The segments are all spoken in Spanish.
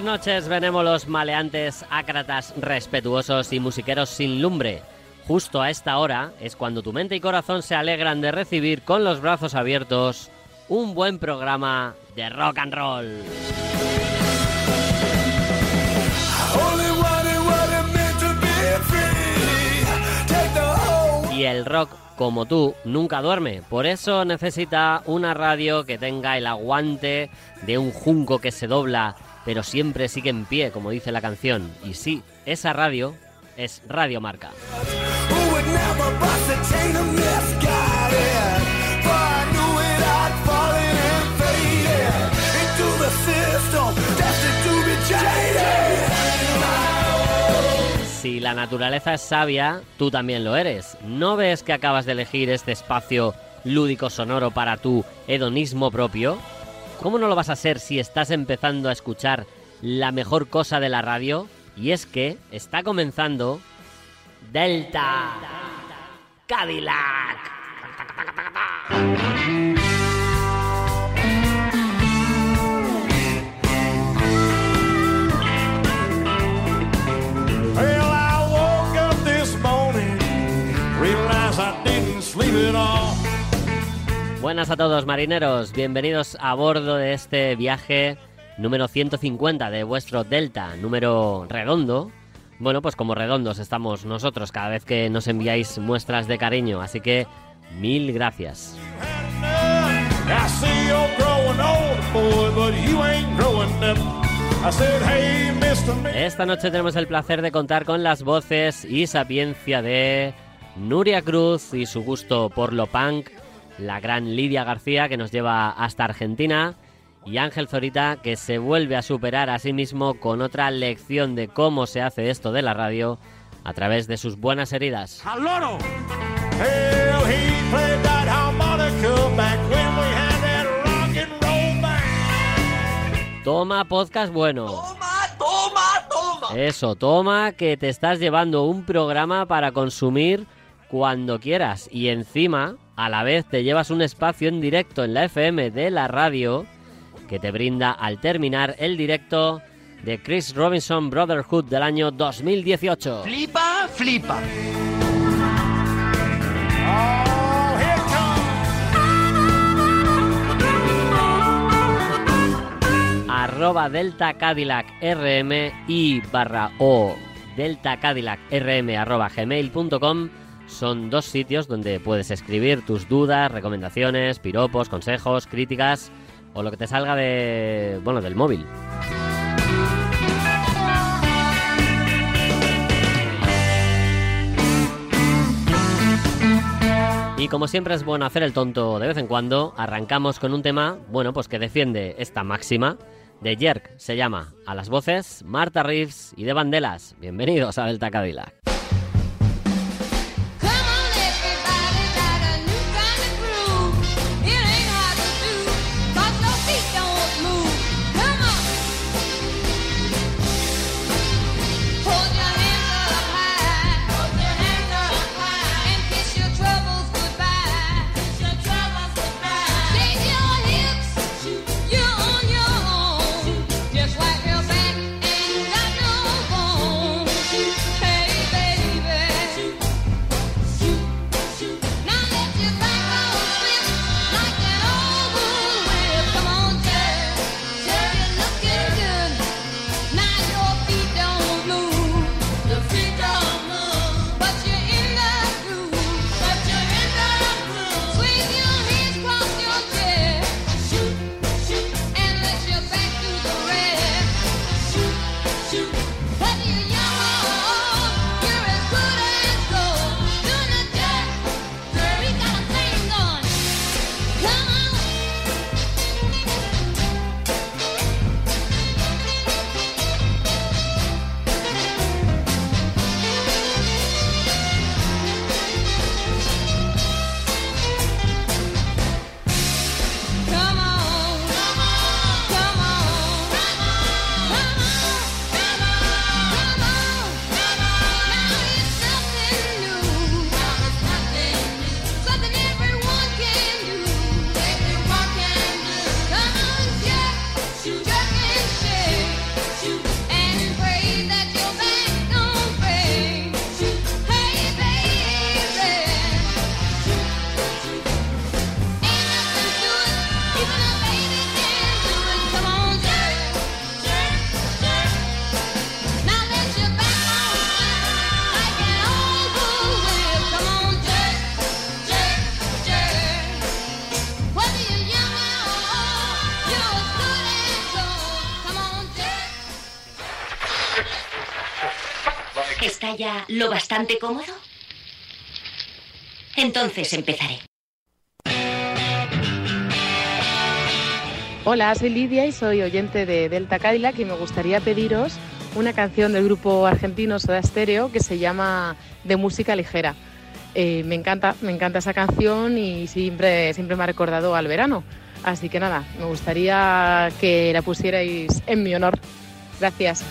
Buenas noches, los maleantes, ácratas, respetuosos y musiqueros sin lumbre. Justo a esta hora es cuando tu mente y corazón se alegran de recibir con los brazos abiertos un buen programa de rock and roll. El rock, como tú, nunca duerme. Por eso necesita una radio que tenga el aguante de un junco que se dobla pero siempre sigue en pie, como dice la canción. Y sí, esa radio es Radio Marca. Si la naturaleza es sabia, tú también lo eres. ¿No ves que acabas de elegir este espacio lúdico sonoro para tu hedonismo propio? ¿Cómo no lo vas a hacer si estás empezando a escuchar la mejor cosa de la radio? Y es que está comenzando Delta Cadillac. Buenas a todos marineros, bienvenidos a bordo de este viaje número 150 de vuestro Delta, número redondo. Bueno, pues como redondos estamos nosotros cada vez que nos enviáis muestras de cariño, así que mil gracias. Esta noche tenemos el placer de contar con las voces y sapiencia de Nuria Cruz y su gusto por lo punk, la gran Lidia García que nos lleva hasta Argentina y Ángel Zorita que se vuelve a superar a sí mismo con otra lección de cómo se hace esto de la radio a través de sus buenas heridas. Toma podcast bueno. Toma, toma, toma. Eso, toma que te estás llevando un programa para consumir cuando quieras y encima a la vez te llevas un espacio en directo en la FM de la radio que te brinda al terminar el directo de Chris Robinson Brotherhood del año 2018. Flipa, flipa. arroba Delta Cadillac RM y barra o Delta Cadillac RM arroba gmail.com son dos sitios donde puedes escribir tus dudas, recomendaciones, piropos, consejos, críticas o lo que te salga de, bueno, del móvil. Y como siempre es bueno hacer el tonto de vez en cuando, arrancamos con un tema, bueno, pues que defiende esta máxima de Jerk. Se llama A las voces, Marta Reeves y de Bandelas. Bienvenidos a Delta Cadillac. Bastante cómodo? Entonces empezaré. Hola, soy Lidia y soy oyente de Delta Cadillac y me gustaría pediros una canción del grupo argentino Soda Stereo que se llama De música ligera. Eh, me encanta, me encanta esa canción y siempre, siempre me ha recordado al verano. Así que nada, me gustaría que la pusierais en mi honor. Gracias.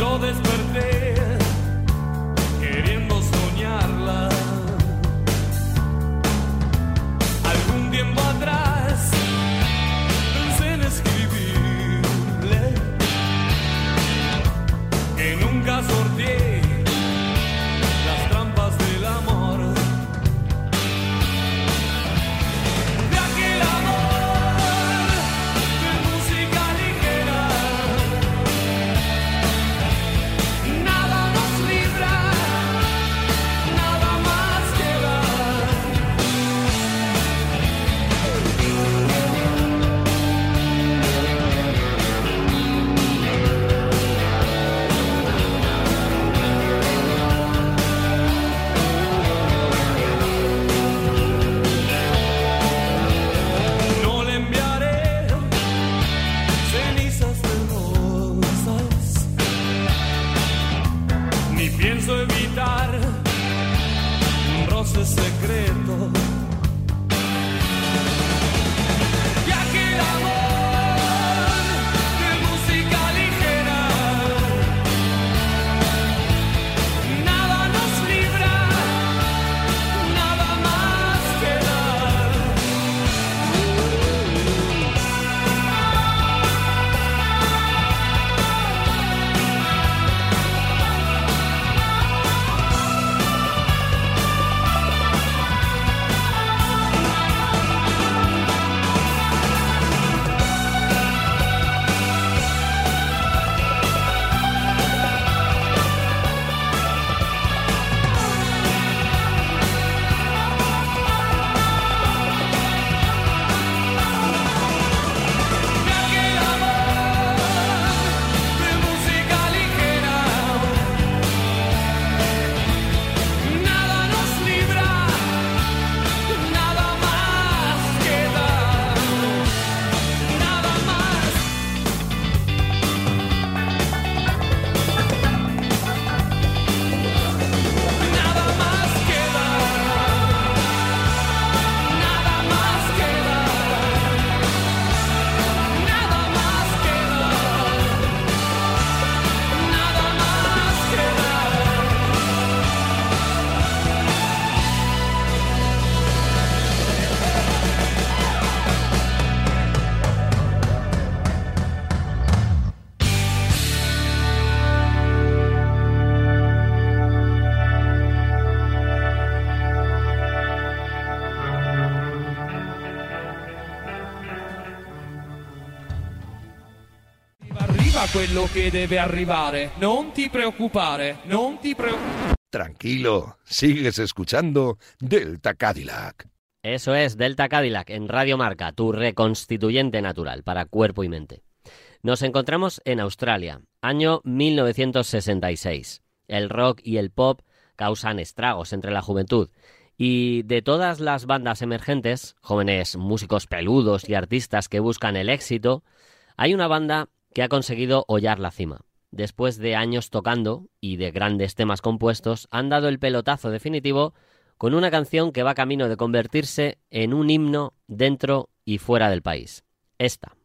Yo desperté quello che deve arrivare, non ti preoccupare, non ti preoccupare. Tranquilo, sigues escuchando Delta Cadillac. Eso es Delta Cadillac en Radio Marca, tu reconstituyente natural para cuerpo y mente. Nos encontramos en Australia, año 1966. El rock y el pop causan estragos entre la juventud. Y de todas las bandas emergentes, jóvenes músicos peludos y artistas que buscan el éxito, hay una banda que ha conseguido hollar la cima. Después de años tocando y de grandes temas compuestos, han dado el pelotazo definitivo con una canción que va camino de convertirse en un himno dentro y fuera del país. Esta.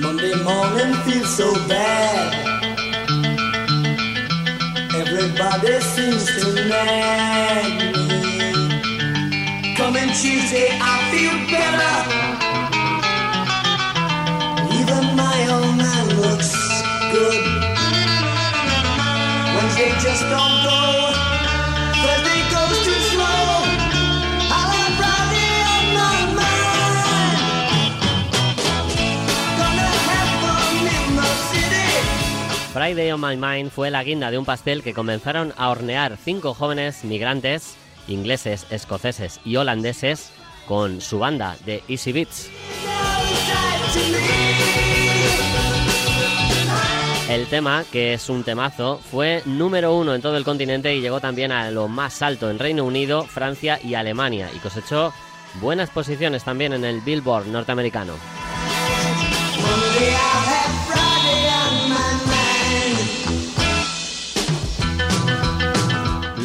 Monday morning feels so bad. Everybody seems to nag me. Coming Tuesday, I feel better. Friday on My Mind fue la guinda de un pastel que comenzaron a hornear cinco jóvenes migrantes ingleses, escoceses y holandeses con su banda de Easy Beats. El tema, que es un temazo, fue número uno en todo el continente y llegó también a lo más alto en Reino Unido, Francia y Alemania y cosechó buenas posiciones también en el Billboard norteamericano.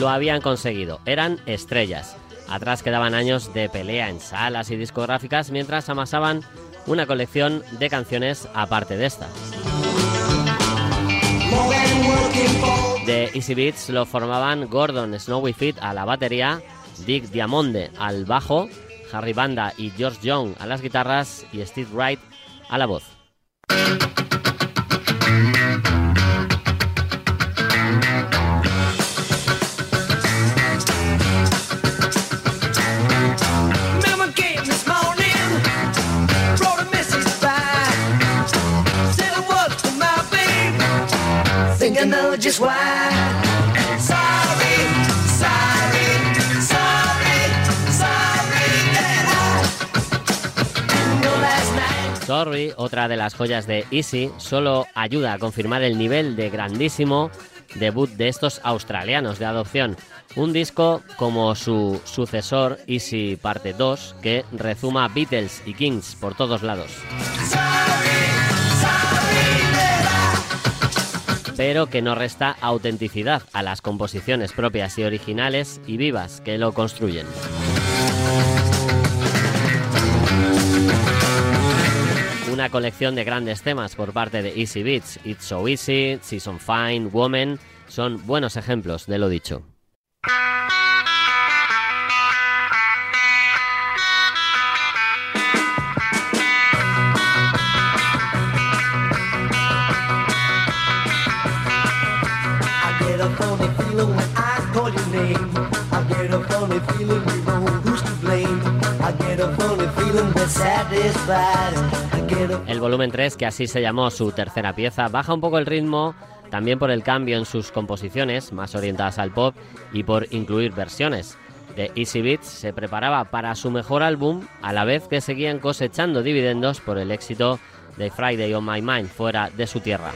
Lo habían conseguido, eran estrellas. Atrás quedaban años de pelea en salas y discográficas mientras amasaban una colección de canciones aparte de esta. De Easy Beats lo formaban Gordon Snowy Fit a la batería, Dick Diamonde al bajo, Harry Banda y George Young a las guitarras y Steve Wright a la voz. Know just why. Sorry, sorry, sorry, sorry that I know last night. Sorry, otra de las joyas de Easy, solo ayuda a confirmar el nivel de grandísimo debut de estos australianos de adopción. Un disco como su sucesor Easy Parte 2, que rezuma Beatles y Kings por todos lados. Pero que no resta autenticidad a las composiciones propias y originales y vivas que lo construyen. Una colección de grandes temas por parte de Easy Beats, It's So Easy, Season Fine, Woman, son buenos ejemplos de lo dicho. Feeling you know who's to blame. I get a funny feeling we're satisfied. I get a El volumen 3, que así se llamó su tercera pieza, baja un poco el ritmo, también por el cambio en sus composiciones, más orientadas al pop, y por incluir versiones. De Easy Beats se preparaba para su mejor álbum, a la vez que seguían cosechando dividendos por el éxito de Friday on My Mind fuera de su tierra.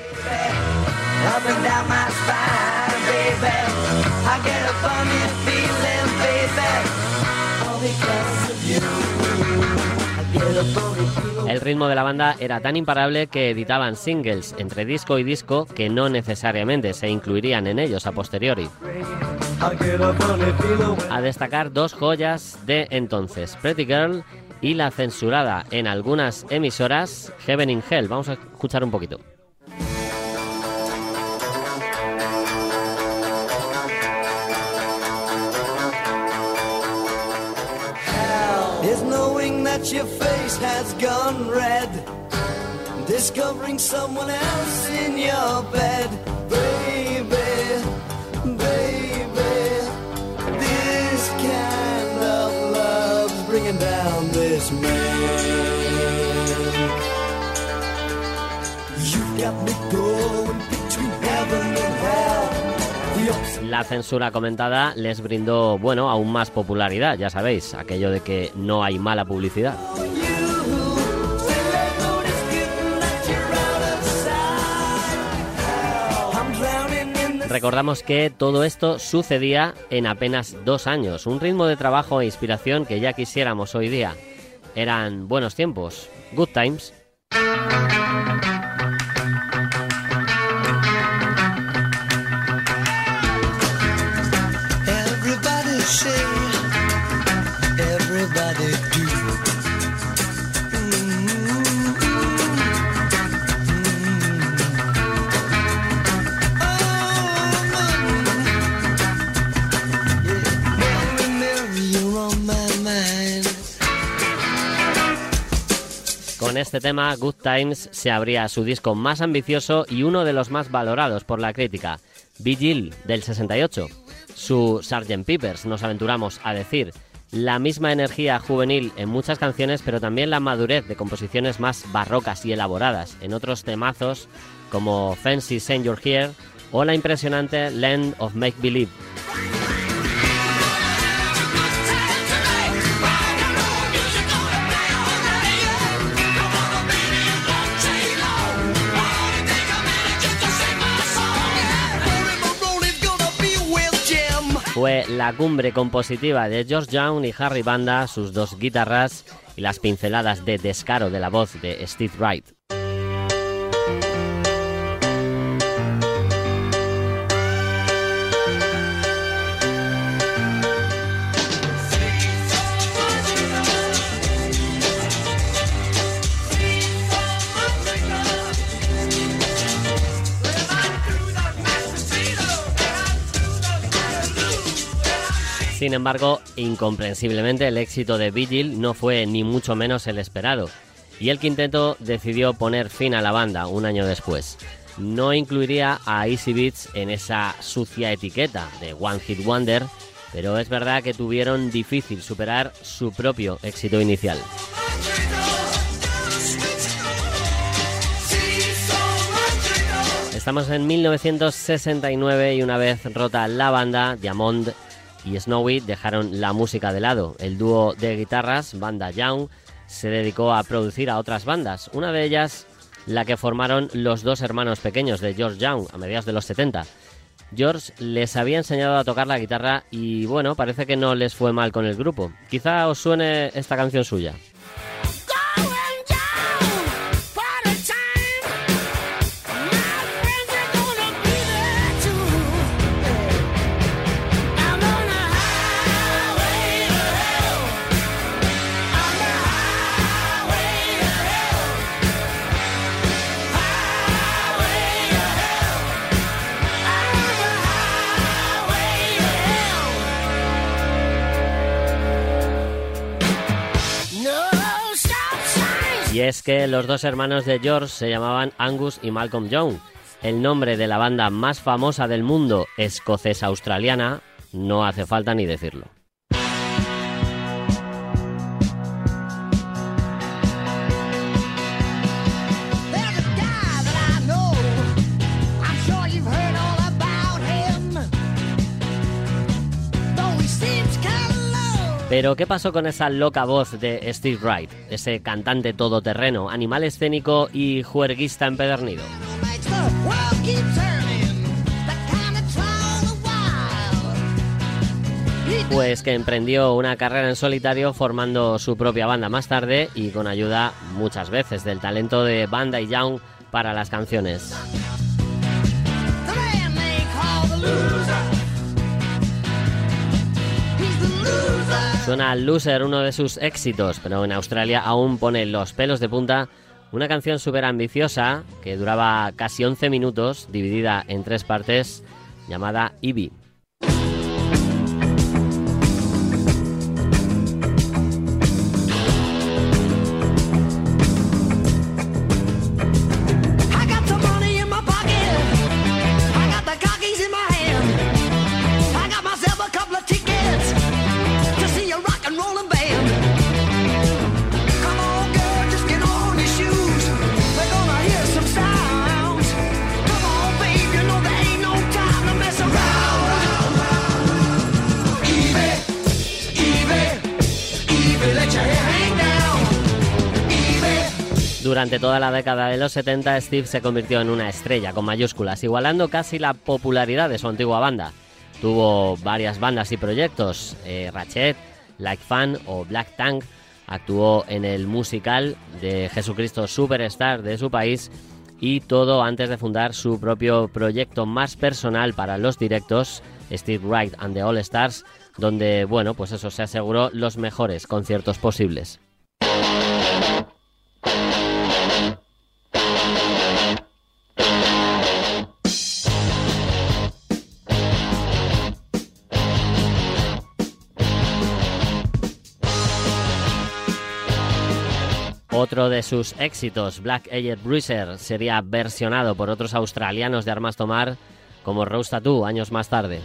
El ritmo de la banda era tan imparable que editaban singles entre disco y disco que no necesariamente se incluirían en ellos a posteriori. A destacar dos joyas de entonces, Pretty Girl y la censurada en algunas emisoras Heaven in Hell. Vamos a escuchar un poquito. That your face has gone red. Discovering someone else in your bed, baby, baby. This kind of love's bringing down this man. You got me La censura comentada les brindó, bueno, aún más popularidad, ya sabéis, aquello de que no hay mala publicidad. Recordamos que todo esto sucedía en apenas dos años, un ritmo de trabajo e inspiración que ya quisiéramos hoy día. Eran buenos tiempos, good times. Este tema, Good Times se abría su disco más ambicioso y uno de los más valorados por la crítica, Vigil del 68. Su Sgt. Peppers, nos aventuramos a decir, la misma energía juvenil en muchas canciones, pero también la madurez de composiciones más barrocas y elaboradas en otros temazos como Fancy Saint You're Here o la impresionante Land of Make Believe. Fue la cumbre compositiva de George Young y Harry Banda, sus dos guitarras y las pinceladas de descaro de la voz de Steve Wright. Sin embargo, incomprensiblemente el éxito de Vigil no fue ni mucho menos el esperado, y el quinteto decidió poner fin a la banda un año después. No incluiría a Easy Beats en esa sucia etiqueta de One Hit Wonder, pero es verdad que tuvieron difícil superar su propio éxito inicial. Estamos en 1969 y una vez rota la banda, Diamond y Snowy dejaron la música de lado. El dúo de guitarras, Banda Young, se dedicó a producir a otras bandas, una de ellas la que formaron los dos hermanos pequeños de George Young a mediados de los 70. George les había enseñado a tocar la guitarra y bueno, parece que no les fue mal con el grupo. Quizá os suene esta canción suya. Es que los dos hermanos de George se llamaban Angus y Malcolm Young. El nombre de la banda más famosa del mundo, escocesa-australiana, no hace falta ni decirlo. Pero ¿qué pasó con esa loca voz de Steve Wright, ese cantante todoterreno, animal escénico y juerguista empedernido? Pues que emprendió una carrera en solitario formando su propia banda más tarde y con ayuda muchas veces del talento de Banda y Young para las canciones. Suena Loser, uno de sus éxitos, pero en Australia aún pone los pelos de punta una canción súper ambiciosa que duraba casi 11 minutos, dividida en tres partes, llamada Ivy. Durante toda la década de los 70, Steve se convirtió en una estrella con mayúsculas, igualando casi la popularidad de su antigua banda. Tuvo varias bandas y proyectos, eh, Ratchet, Like Fun o Black Tank. Actuó en el musical de Jesucristo Superstar de su país y todo antes de fundar su propio proyecto más personal para los directos, Steve Wright and the All Stars, donde, bueno, pues eso se aseguró los mejores conciertos posibles. Otro de sus éxitos, Black Eyed Bruiser, sería versionado por otros australianos de armas tomar como Rose Tattoo años más tarde.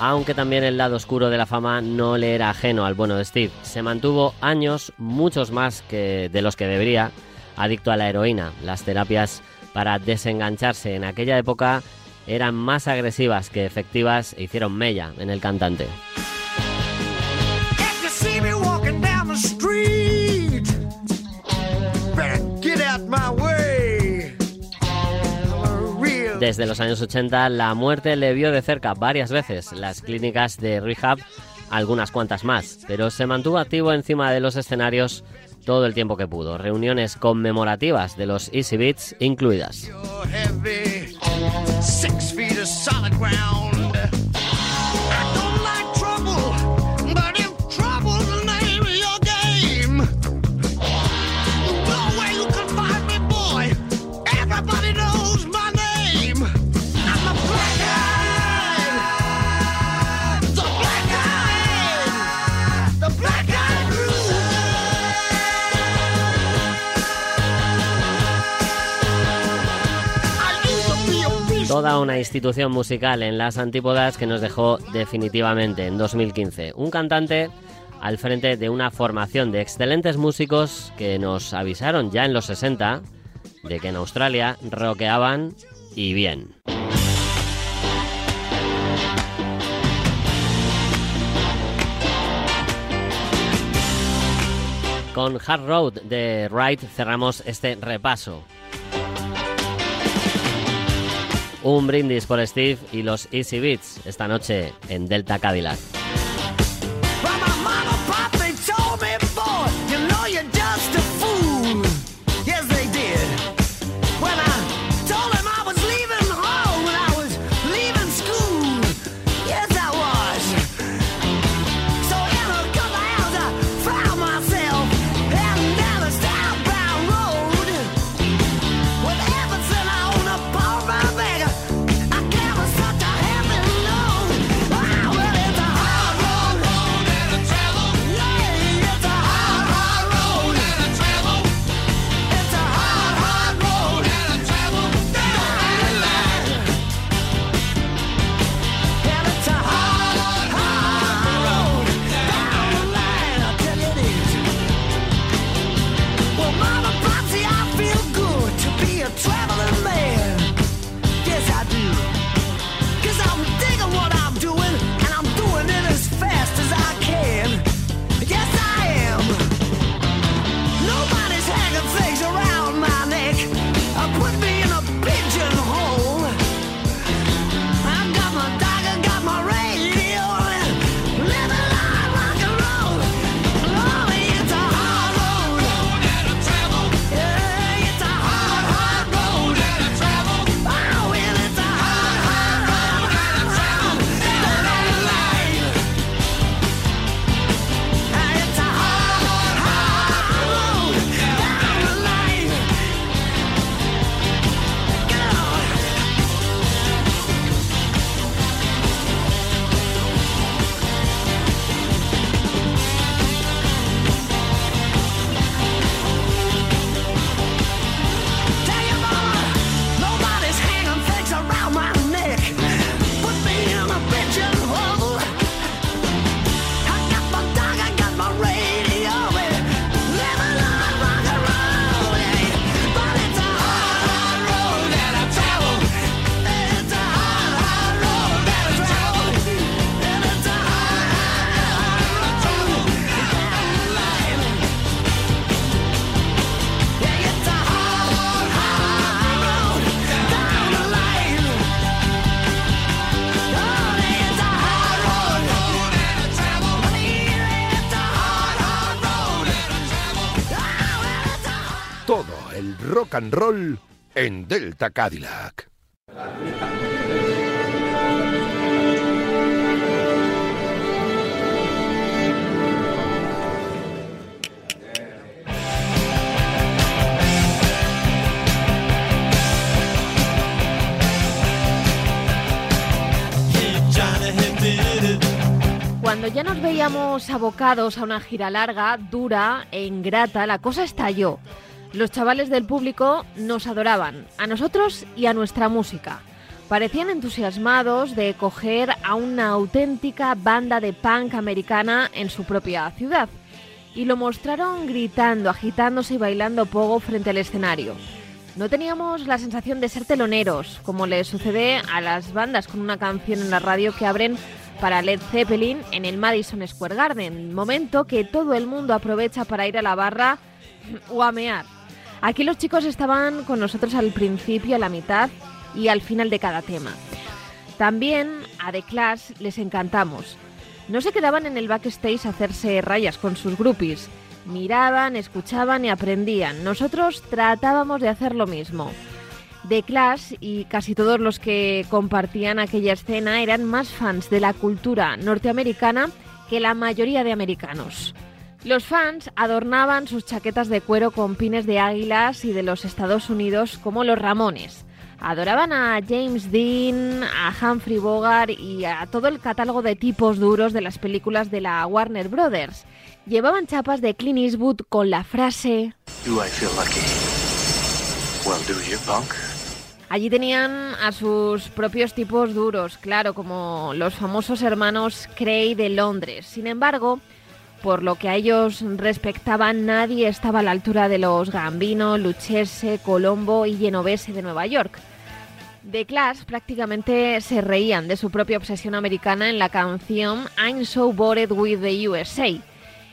Aunque también el lado oscuro de la fama no le era ajeno al bueno de Steve. Se mantuvo años, muchos más que de los que debería, adicto a la heroína. Las terapias para desengancharse en aquella época eran más agresivas que efectivas e hicieron mella en el cantante. Desde los años 80 la muerte le vio de cerca varias veces, las clínicas de rehab algunas cuantas más, pero se mantuvo activo encima de los escenarios todo el tiempo que pudo, reuniones conmemorativas de los Easy Beats incluidas. Six feet of solid ground. Toda una institución musical en las antípodas que nos dejó definitivamente en 2015. Un cantante al frente de una formación de excelentes músicos que nos avisaron ya en los 60 de que en Australia rockeaban y bien. Con Hard Road de Wright cerramos este repaso. Un brindis por Steve y los Easy Beats esta noche en Delta Cadillac. Roll en Delta Cadillac. Cuando ya nos veíamos abocados a una gira larga, dura e ingrata, la cosa estalló. Los chavales del público nos adoraban, a nosotros y a nuestra música. Parecían entusiasmados de coger a una auténtica banda de punk americana en su propia ciudad. Y lo mostraron gritando, agitándose y bailando pogo frente al escenario. No teníamos la sensación de ser teloneros, como le sucede a las bandas con una canción en la radio que abren para Led Zeppelin en el Madison Square Garden, momento que todo el mundo aprovecha para ir a la barra o a mear. Aquí los chicos estaban con nosotros al principio, a la mitad, y al final de cada tema. También a The Clash les encantamos. No se quedaban en el backstage a hacerse rayas con sus groupies. Miraban, escuchaban y aprendían. Nosotros tratábamos de hacer lo mismo. The Clash y casi todos los que compartían aquella escena eran más fans de la cultura norteamericana que la mayoría de americanos. Los fans adornaban sus chaquetas de cuero con pines de águilas y de los Estados Unidos como los Ramones. Adoraban a James Dean, a Humphrey Bogart y a todo el catálogo de tipos duros de las películas de la Warner Brothers. Llevaban chapas de Clint Eastwood con la frase Do I feel lucky? Well, do you, punk? Allí tenían a sus propios tipos duros, claro, como los famosos hermanos Cray de Londres. Sin embargo, por lo que a ellos respectaba, nadie estaba a la altura de los Gambino, Lucchese, Colombo y Genovese de Nueva York. The Clash prácticamente se reían de su propia obsesión americana en la canción I'm So Bored with the USA.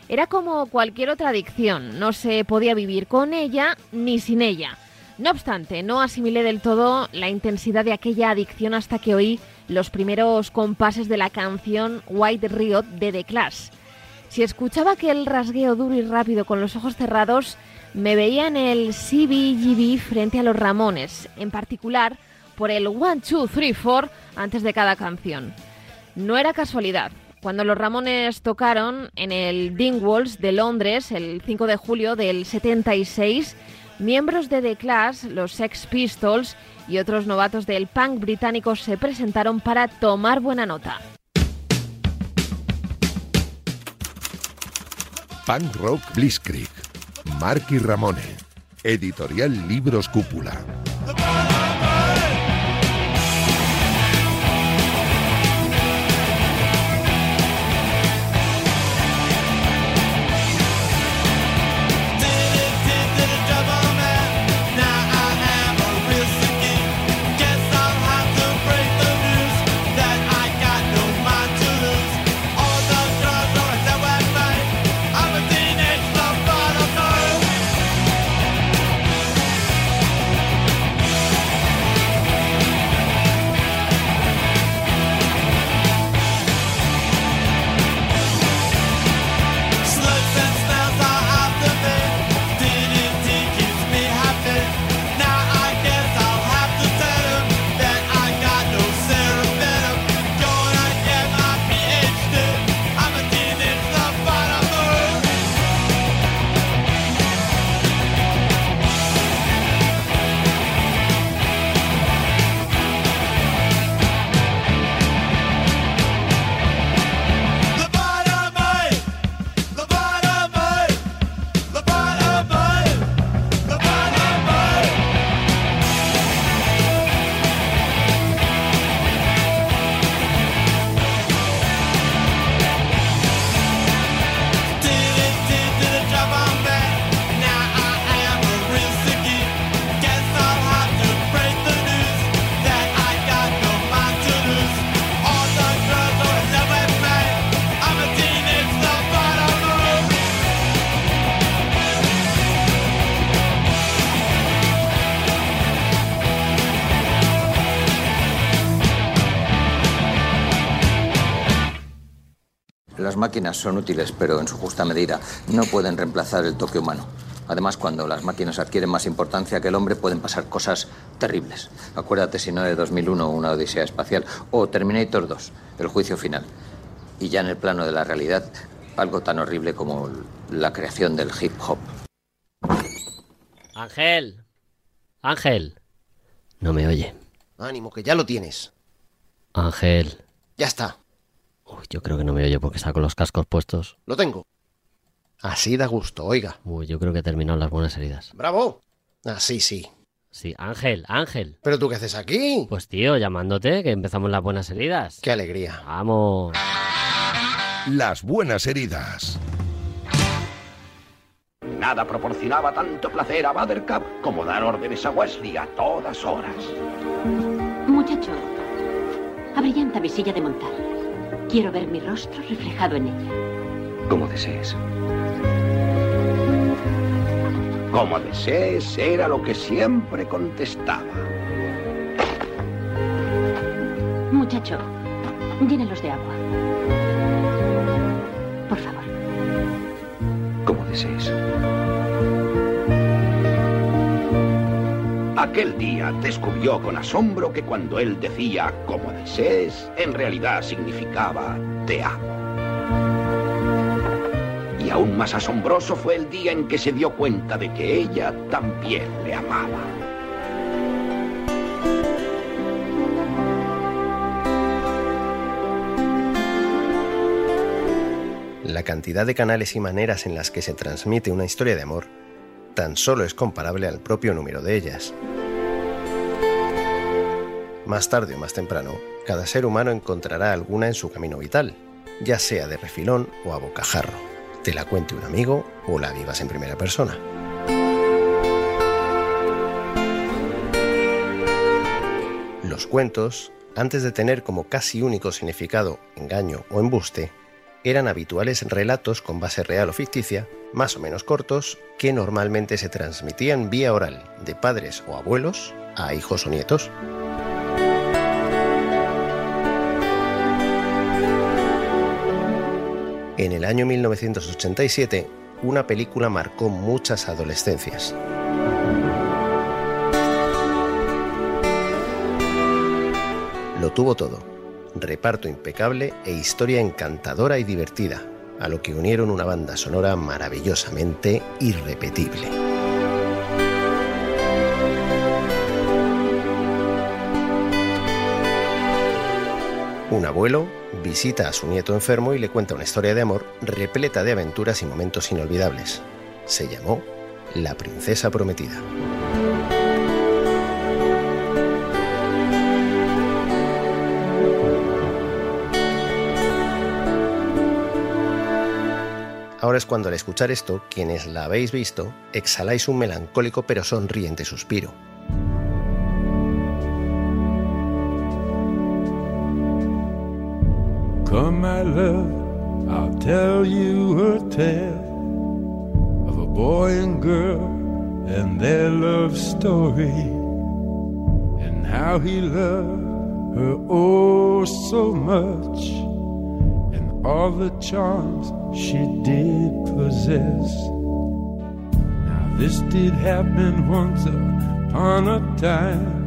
Era como cualquier otra adicción, no se podía vivir con ella ni sin ella. No obstante, no asimilé del todo la intensidad de aquella adicción hasta que oí los primeros compases de la canción White Riot de The Clash. Si escuchaba aquel rasgueo duro y rápido con los ojos cerrados, me veía en el CBGB frente a los Ramones, en particular por el 1, 2, 3, 4 antes de cada canción. No era casualidad. Cuando los Ramones tocaron en el Dingwalls de Londres el 5 de julio del 76, miembros de The Clash, los Sex Pistols y otros novatos del punk británico se presentaron para tomar buena nota. Punk Rock Blitzkrieg. Marky Ramone. Editorial Libros Cúpula. Máquinas son útiles, pero en su justa medida no pueden reemplazar el toque humano. Además, cuando las máquinas adquieren más importancia que el hombre, pueden pasar cosas terribles. Acuérdate, si no, de 2001, una odisea espacial, o Terminator 2, el juicio final. Y ya en el plano de la realidad, algo tan horrible como la creación del hip hop. Ángel. Ángel. No me oye. Ánimo, que ya lo tienes. Ángel. Ya está. Uy, yo creo que no me oye porque está con los cascos puestos. Lo tengo. Así da gusto, oiga. Uy, yo creo que he terminado las buenas heridas. ¡Bravo! Así sí. Sí, Ángel, Ángel. ¿Pero tú qué haces aquí? Pues tío, llamándote, que empezamos las buenas heridas. ¡Qué alegría! Vamos. Las buenas heridas. Nada proporcionaba tanto placer a Buttercup como dar órdenes a Wesley a todas horas. Muchacho, abrillanta mi silla de montar. Quiero ver mi rostro reflejado en ella. Como desees. Como desees era lo que siempre contestaba. Muchacho, llénelos de agua. Por favor. Como desees. Aquel día descubrió con asombro que cuando él decía como desees, en realidad significaba te amo. Y aún más asombroso fue el día en que se dio cuenta de que ella también le amaba. La cantidad de canales y maneras en las que se transmite una historia de amor tan solo es comparable al propio número de ellas. Más tarde o más temprano, cada ser humano encontrará alguna en su camino vital, ya sea de refilón o a bocajarro, te la cuente un amigo o la vivas en primera persona. Los cuentos, antes de tener como casi único significado engaño o embuste, eran habituales relatos con base real o ficticia, más o menos cortos, que normalmente se transmitían vía oral de padres o abuelos a hijos o nietos. En el año 1987, una película marcó muchas adolescencias. Lo tuvo todo, reparto impecable e historia encantadora y divertida, a lo que unieron una banda sonora maravillosamente irrepetible. Un abuelo visita a su nieto enfermo y le cuenta una historia de amor repleta de aventuras y momentos inolvidables. Se llamó La Princesa Prometida. Ahora es cuando al escuchar esto, quienes la habéis visto, exhaláis un melancólico pero sonriente suspiro. Come, my love, I'll tell you a tale of a boy and girl and their love story, and how he loved her oh so much, and all the charms she did possess. Now, this did happen once upon a time.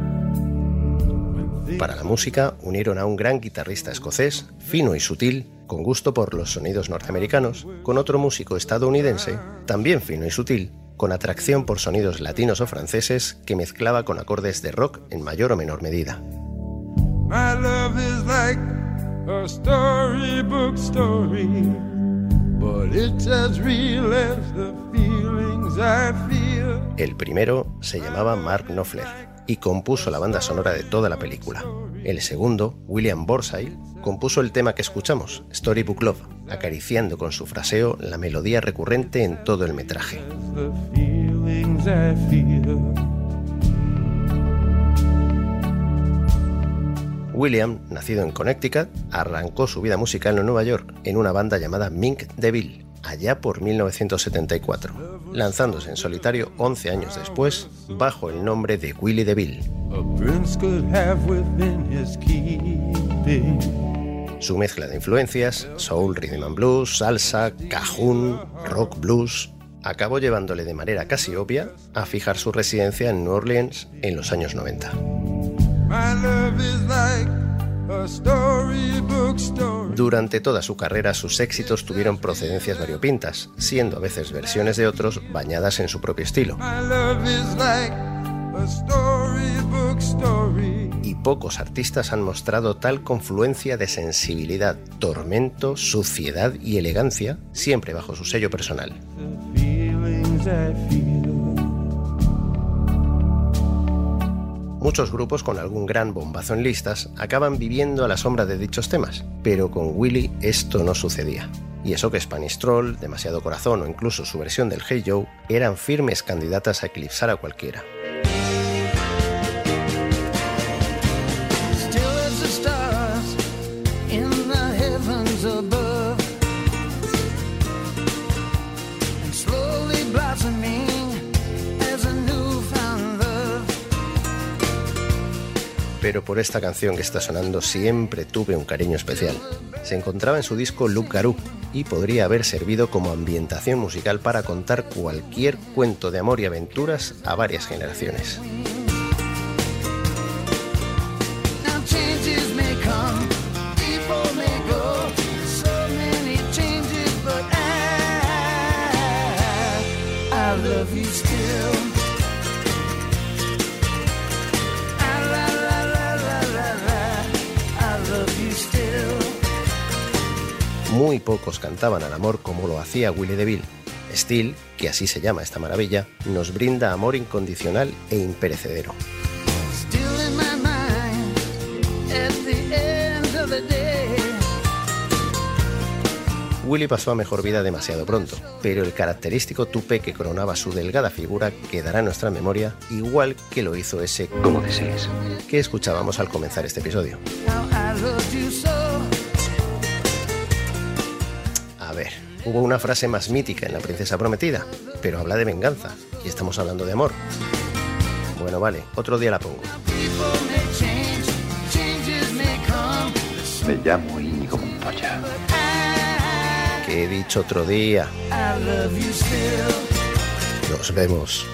Para la música unieron a un gran guitarrista escocés, fino y sutil, con gusto por los sonidos norteamericanos, con otro músico estadounidense, también fino y sutil, con atracción por sonidos latinos o franceses que mezclaba con acordes de rock en mayor o menor medida. My love is like a storybook story, El primero se llamaba Mark Knopfler y compuso la banda sonora de toda la película. El segundo, William Borside, compuso el tema que escuchamos, Storybook Love, acariciando con su fraseo la melodía recurrente en todo el metraje. William, nacido en Connecticut, arrancó su vida musical en Nueva York en una banda llamada Mink DeVille, allá por 1974, lanzándose en solitario 11 años después bajo el nombre de Willie DeVille. Su mezcla de influencias, soul, rhythm and blues, salsa, cajún, rock blues, acabó llevándole de manera casi obvia a fijar su residencia en New Orleans en los años 90. Durante toda su carrera sus éxitos tuvieron procedencias variopintas, siendo a veces versiones de otros bañadas en su propio estilo. Y pocos artistas han mostrado tal confluencia de sensibilidad, tormento, suciedad y elegancia, siempre bajo su sello personal. Muchos grupos con algún gran bombazo en listas acaban viviendo a la sombra de dichos temas, pero con Willy esto no sucedía. Y eso que Spanish Troll, Demasiado Corazón o incluso su versión del Hey Joe eran firmes candidatas a eclipsar a cualquiera. Pero por esta canción que está sonando siempre tuve un cariño especial. Se encontraba en su disco Look Garou y podría haber servido como ambientación musical para contar cualquier cuento de amor y aventuras a varias generaciones. Now changes may Muy pocos cantaban al amor como lo hacía Willie DeVille. Steel, que así se llama esta maravilla, nos brinda amor incondicional e imperecedero. Willie pasó a mejor vida demasiado pronto, pero el característico tupe que coronaba su delgada figura quedará en nuestra memoria, igual que lo hizo ese Como desees, que escuchábamos al comenzar este episodio. Hubo una frase más mítica en La Princesa Prometida, pero habla de venganza, y estamos hablando de amor. Bueno, vale, otro día la pongo. Me llamo Íñigo Montoya. Que he dicho otro día. Nos vemos.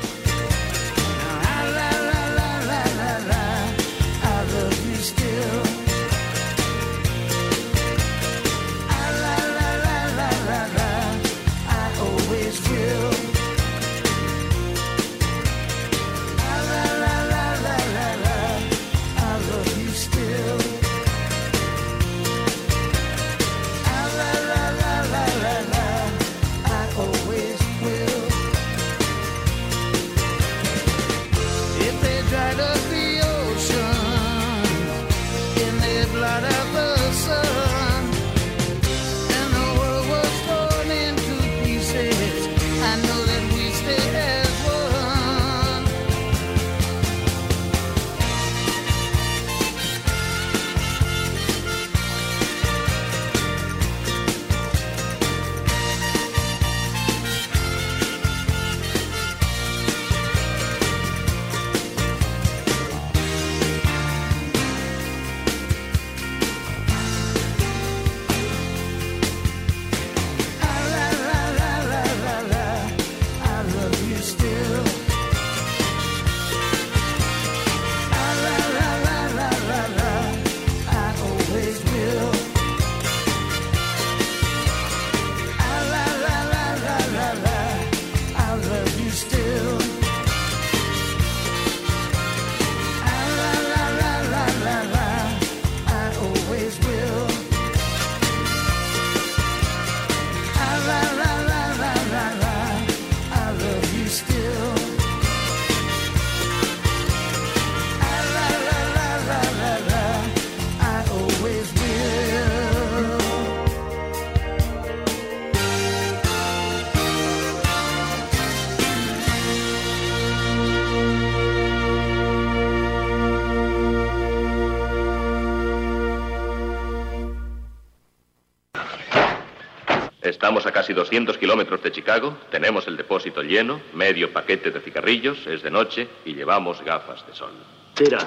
A casi 200 kilómetros de Chicago, tenemos el depósito lleno, medio paquete de cigarrillos, es de noche y llevamos gafas de sol. Tira.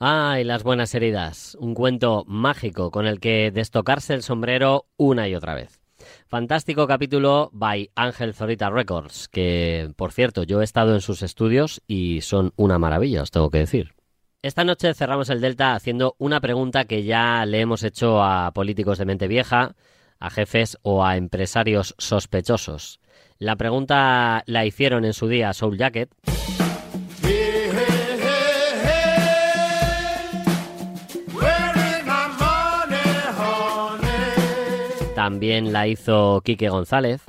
Ay, las buenas heridas. Un cuento mágico con el que destocarse el sombrero una y otra vez. Fantástico capítulo by Ángel Zorita Records, que, por cierto, yo he estado en sus estudios y son una maravilla, os tengo que decir. Esta noche cerramos el Delta haciendo una pregunta que ya le hemos hecho a políticos de mente vieja, a jefes o a empresarios sospechosos. La pregunta la hicieron en su día Soul Jacket. También la hizo Quique González.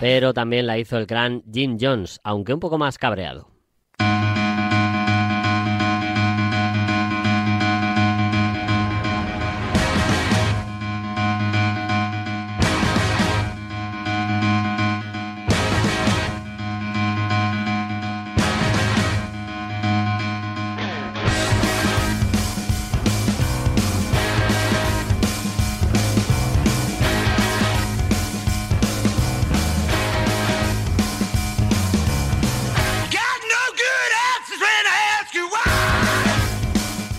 Pero también la hizo el gran Jim Jones, aunque un poco más cabreado.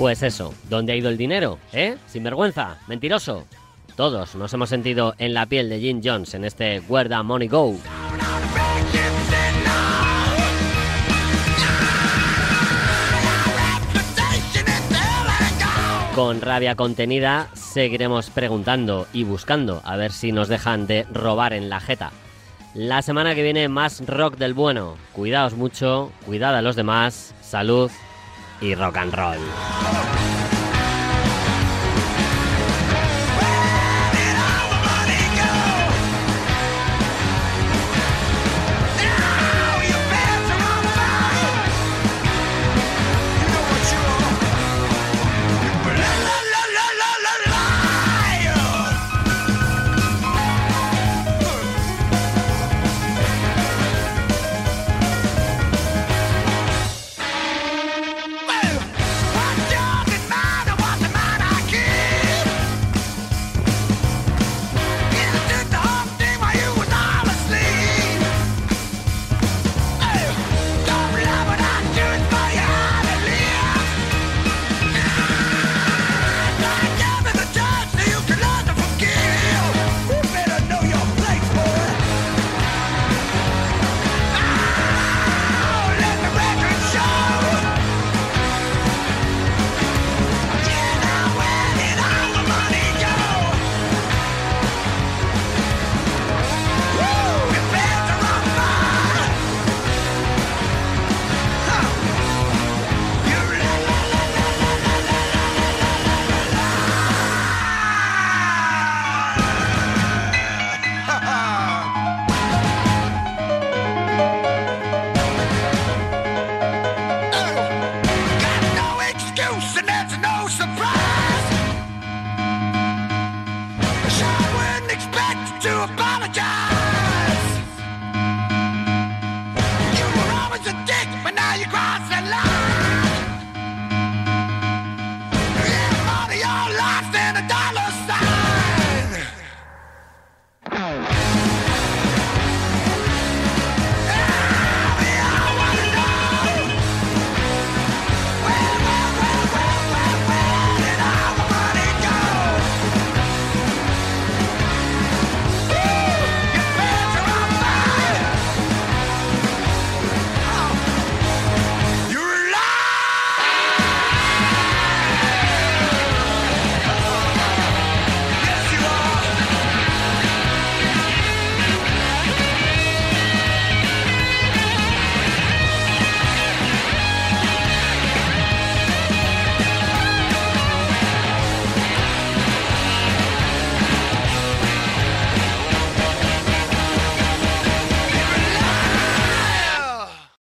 Pues eso, ¿dónde ha ido el dinero? ¿Eh? Sinvergüenza, mentiroso. Todos nos hemos sentido en la piel de Jim Jones en este Where the Money Go. Con rabia contenida seguiremos preguntando y buscando a ver si nos dejan de robar en la jeta. La semana que viene más rock del bueno. Cuidaos mucho, cuidad a los demás, salud y rock and roll.